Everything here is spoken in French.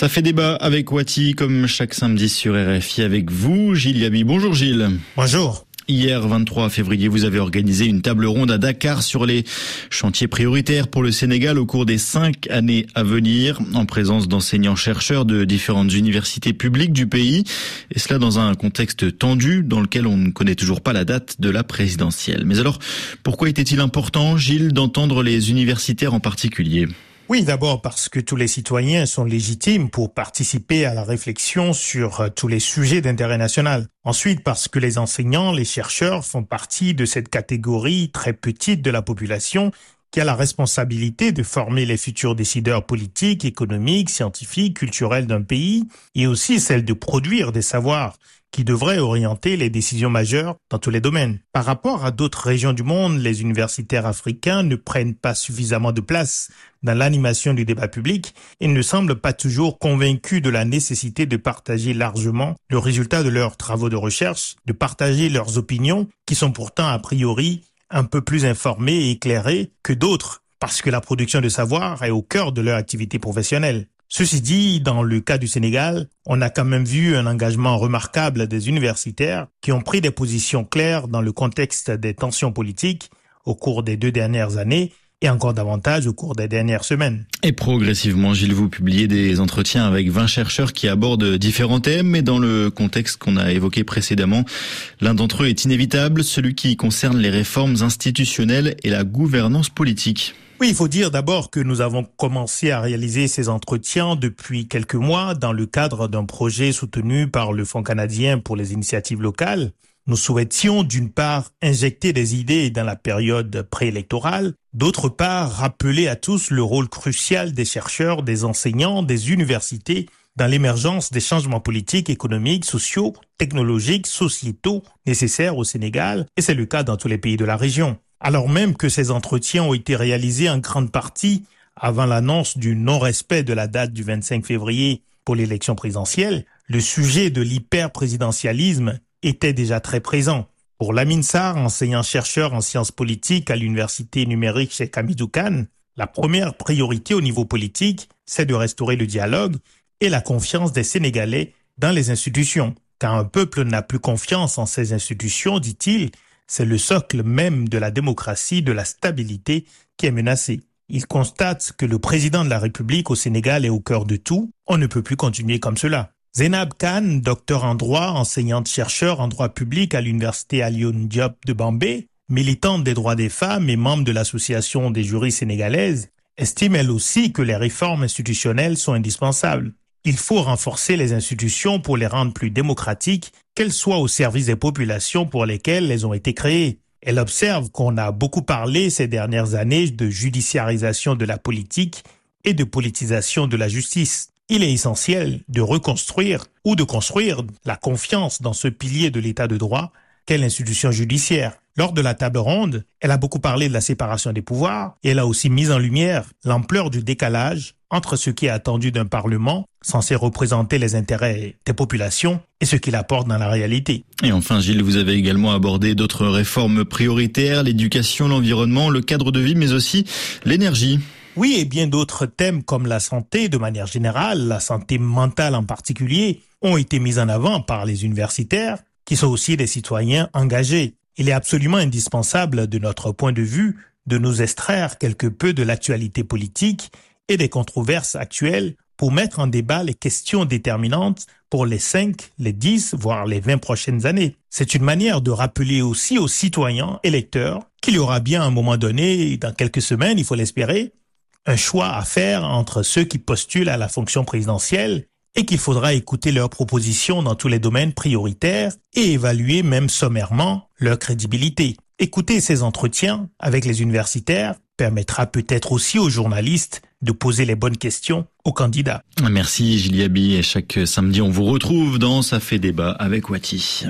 Ça fait débat avec Wati, comme chaque samedi sur RFI avec vous, Gilles Yabi. Bonjour Gilles. Bonjour. Hier, 23 février, vous avez organisé une table ronde à Dakar sur les chantiers prioritaires pour le Sénégal au cours des cinq années à venir, en présence d'enseignants-chercheurs de différentes universités publiques du pays, et cela dans un contexte tendu dans lequel on ne connaît toujours pas la date de la présidentielle. Mais alors, pourquoi était-il important, Gilles, d'entendre les universitaires en particulier? Oui, d'abord parce que tous les citoyens sont légitimes pour participer à la réflexion sur euh, tous les sujets d'intérêt national. Ensuite, parce que les enseignants, les chercheurs font partie de cette catégorie très petite de la population qui a la responsabilité de former les futurs décideurs politiques, économiques, scientifiques, culturels d'un pays, et aussi celle de produire des savoirs qui devraient orienter les décisions majeures dans tous les domaines. Par rapport à d'autres régions du monde, les universitaires africains ne prennent pas suffisamment de place dans l'animation du débat public et ne semblent pas toujours convaincus de la nécessité de partager largement le résultat de leurs travaux de recherche, de partager leurs opinions, qui sont pourtant a priori un peu plus informés et éclairés que d'autres, parce que la production de savoir est au cœur de leur activité professionnelle. Ceci dit, dans le cas du Sénégal, on a quand même vu un engagement remarquable des universitaires qui ont pris des positions claires dans le contexte des tensions politiques au cours des deux dernières années et encore davantage au cours des dernières semaines. Et progressivement, Gilles, vous publiez des entretiens avec 20 chercheurs qui abordent différents thèmes, mais dans le contexte qu'on a évoqué précédemment, l'un d'entre eux est inévitable, celui qui concerne les réformes institutionnelles et la gouvernance politique. Oui, il faut dire d'abord que nous avons commencé à réaliser ces entretiens depuis quelques mois dans le cadre d'un projet soutenu par le Fonds canadien pour les initiatives locales. Nous souhaitions d'une part injecter des idées dans la période préélectorale, d'autre part rappeler à tous le rôle crucial des chercheurs, des enseignants, des universités dans l'émergence des changements politiques, économiques, sociaux, technologiques, sociétaux nécessaires au Sénégal, et c'est le cas dans tous les pays de la région. Alors même que ces entretiens ont été réalisés en grande partie avant l'annonce du non-respect de la date du 25 février pour l'élection présidentielle, le sujet de l'hyper-présidentialisme était déjà très présent. Pour Lamine Sarr, enseignant-chercheur en sciences politiques à l'université numérique chez Kamidou Khan, la première priorité au niveau politique, c'est de restaurer le dialogue et la confiance des Sénégalais dans les institutions. Quand un peuple n'a plus confiance en ces institutions, dit-il, c'est le socle même de la démocratie, de la stabilité qui est menacé. Il constate que le président de la République au Sénégal est au cœur de tout. On ne peut plus continuer comme cela. Zainab Khan, docteur en droit, enseignante-chercheur en droit public à l'université Alioune Diop de Bambé, militante des droits des femmes et membre de l'association des jurys sénégalaises, estime elle aussi que les réformes institutionnelles sont indispensables. Il faut renforcer les institutions pour les rendre plus démocratiques, qu'elles soient au service des populations pour lesquelles elles ont été créées. Elle observe qu'on a beaucoup parlé ces dernières années de judiciarisation de la politique et de politisation de la justice il est essentiel de reconstruire ou de construire la confiance dans ce pilier de l'état de droit qu'est l'institution judiciaire. Lors de la table ronde, elle a beaucoup parlé de la séparation des pouvoirs et elle a aussi mis en lumière l'ampleur du décalage entre ce qui est attendu d'un Parlement censé représenter les intérêts des populations et ce qu'il apporte dans la réalité. Et enfin, Gilles, vous avez également abordé d'autres réformes prioritaires, l'éducation, l'environnement, le cadre de vie, mais aussi l'énergie. Oui, et bien d'autres thèmes comme la santé de manière générale, la santé mentale en particulier, ont été mis en avant par les universitaires, qui sont aussi des citoyens engagés. Il est absolument indispensable, de notre point de vue, de nous extraire quelque peu de l'actualité politique et des controverses actuelles pour mettre en débat les questions déterminantes pour les 5, les 10, voire les 20 prochaines années. C'est une manière de rappeler aussi aux citoyens électeurs qu'il y aura bien un moment donné, dans quelques semaines, il faut l'espérer, un choix à faire entre ceux qui postulent à la fonction présidentielle et qu'il faudra écouter leurs propositions dans tous les domaines prioritaires et évaluer même sommairement leur crédibilité. Écouter ces entretiens avec les universitaires permettra peut-être aussi aux journalistes de poser les bonnes questions aux candidats. Merci Gilles Et chaque samedi, on vous retrouve dans Ça fait débat avec Wati.